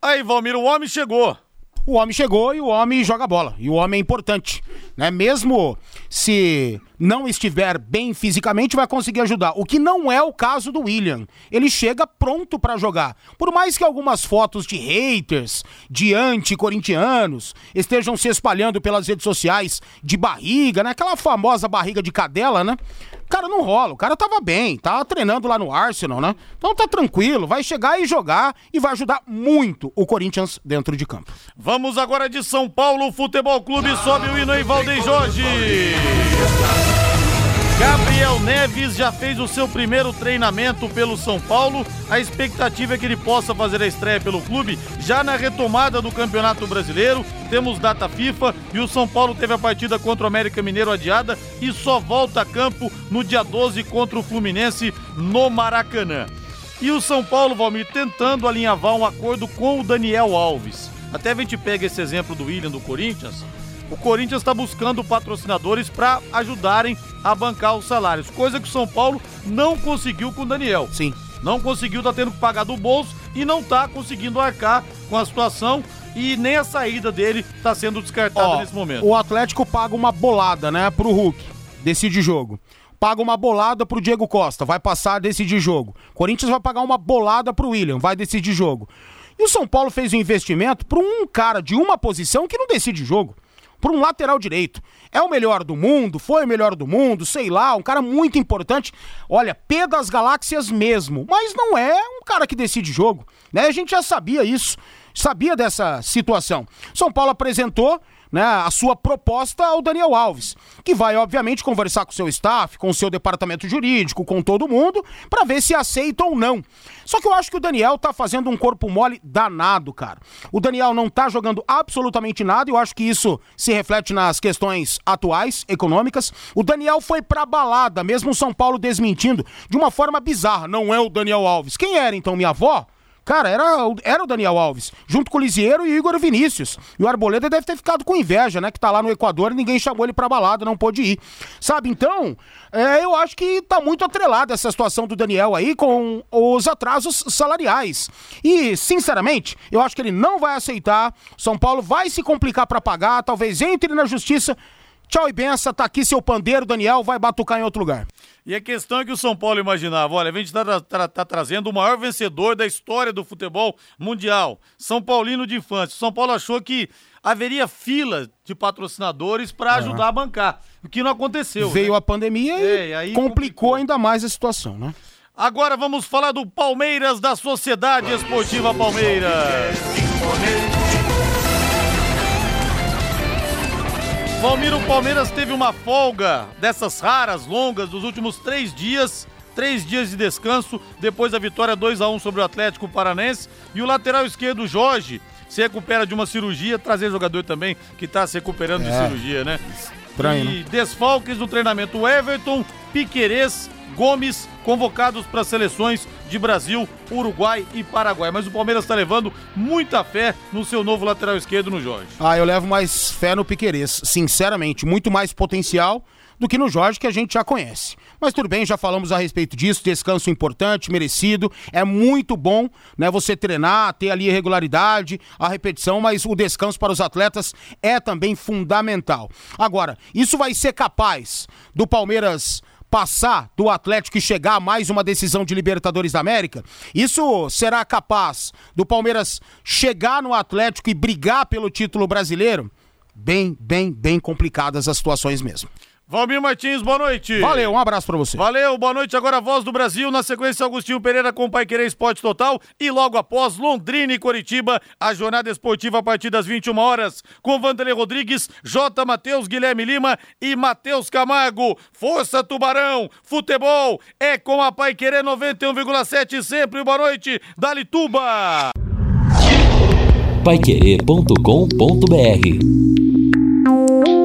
Aí, Valmir, o homem chegou. O homem chegou e o homem joga bola. E o homem é importante. Né? Mesmo se não estiver bem fisicamente, vai conseguir ajudar. O que não é o caso do William. Ele chega pronto para jogar. Por mais que algumas fotos de haters, de anti-corintianos, estejam se espalhando pelas redes sociais de barriga, né? Aquela famosa barriga de cadela, né? Cara, não rola. O cara tava bem, tá treinando lá no Arsenal, né? Então tá tranquilo, vai chegar e jogar e vai ajudar muito o Corinthians dentro de campo. Vamos agora de São Paulo, Futebol Clube, sobe o hino em Valdeir Jorge. Gabriel Neves já fez o seu primeiro treinamento pelo São Paulo. A expectativa é que ele possa fazer a estreia pelo clube já na retomada do Campeonato Brasileiro. Temos data FIFA e o São Paulo teve a partida contra o América Mineiro adiada e só volta a campo no dia 12 contra o Fluminense no Maracanã. E o São Paulo, Valmir, tentando alinhavar um acordo com o Daniel Alves. Até a gente pega esse exemplo do William do Corinthians. O Corinthians está buscando patrocinadores para ajudarem a bancar os salários, coisa que o São Paulo não conseguiu com o Daniel. Sim. Não conseguiu, tá tendo que pagar do bolso e não tá conseguindo arcar com a situação e nem a saída dele tá sendo descartada Ó, nesse momento. O Atlético paga uma bolada, né, pro Hulk. Decide jogo. Paga uma bolada pro Diego Costa, vai passar, decidir jogo. Corinthians vai pagar uma bolada pro William, vai decidir jogo. E o São Paulo fez um investimento pra um cara de uma posição que não decide jogo. Pra um lateral direito. É o melhor do mundo, foi o melhor do mundo, sei lá, um cara muito importante. Olha, P das galáxias mesmo, mas não é um cara que decide jogo, né? A gente já sabia isso, sabia dessa situação. São Paulo apresentou né, a sua proposta ao Daniel Alves, que vai, obviamente, conversar com o seu staff, com o seu departamento jurídico, com todo mundo, para ver se aceita ou não. Só que eu acho que o Daniel tá fazendo um corpo mole danado, cara. O Daniel não tá jogando absolutamente nada, e eu acho que isso se reflete nas questões atuais, econômicas. O Daniel foi pra balada, mesmo o São Paulo desmentindo, de uma forma bizarra. Não é o Daniel Alves. Quem era então minha avó? Cara, era, era o Daniel Alves, junto com o Lisieiro e o Igor Vinícius. E o Arboleda deve ter ficado com inveja, né? Que tá lá no Equador e ninguém chamou ele pra balada, não pôde ir. Sabe, então, é, eu acho que tá muito atrelada essa situação do Daniel aí com os atrasos salariais. E, sinceramente, eu acho que ele não vai aceitar. São Paulo vai se complicar pra pagar, talvez entre na justiça. Tchau e benção, tá aqui seu pandeiro, Daniel, vai batucar em outro lugar. E a questão é que o São Paulo imaginava, olha, a gente está trazendo o maior vencedor da história do futebol mundial, São Paulino de infância. O São Paulo achou que haveria fila de patrocinadores para ajudar a bancar, o que não aconteceu. Veio né? a pandemia É, e aí complicou ainda mais a situação, né? Agora vamos falar do Palmeiras da Sociedade Esportiva Palmeiras. Valmir, o Palmeiras teve uma folga dessas raras, longas, dos últimos três dias. Três dias de descanso depois da vitória 2 a 1 sobre o Atlético Paranense. E o lateral esquerdo, Jorge, se recupera de uma cirurgia. Trazer jogador também que está se recuperando é. de cirurgia, né? Estranho, e né? desfalques no treinamento: Everton, Piquerez, Gomes, convocados para seleções de Brasil, Uruguai e Paraguai. Mas o Palmeiras está levando muita fé no seu novo lateral esquerdo no Jorge. Ah, eu levo mais fé no Piquerez, sinceramente, muito mais potencial do que no Jorge que a gente já conhece. Mas tudo bem, já falamos a respeito disso, descanso importante, merecido. É muito bom, né, você treinar, ter ali a regularidade, a repetição, mas o descanso para os atletas é também fundamental. Agora, isso vai ser capaz do Palmeiras passar do Atlético e chegar a mais uma decisão de Libertadores da América? Isso será capaz do Palmeiras chegar no Atlético e brigar pelo título brasileiro? Bem, bem, bem complicadas as situações mesmo. Valmir Martins, boa noite. Valeu, um abraço para você. Valeu, boa noite. Agora Voz do Brasil, na sequência Augustinho Pereira com o Pai Querer Esporte Total e logo após Londrina e Coritiba, a jornada esportiva a partir das 21 horas com Vanderlei Rodrigues, J. Matheus, Guilherme Lima e Matheus Camargo. Força Tubarão, futebol é com a Pai Querer 91,7 sempre. Boa noite, Dali Tuba. Paiquerê.com.br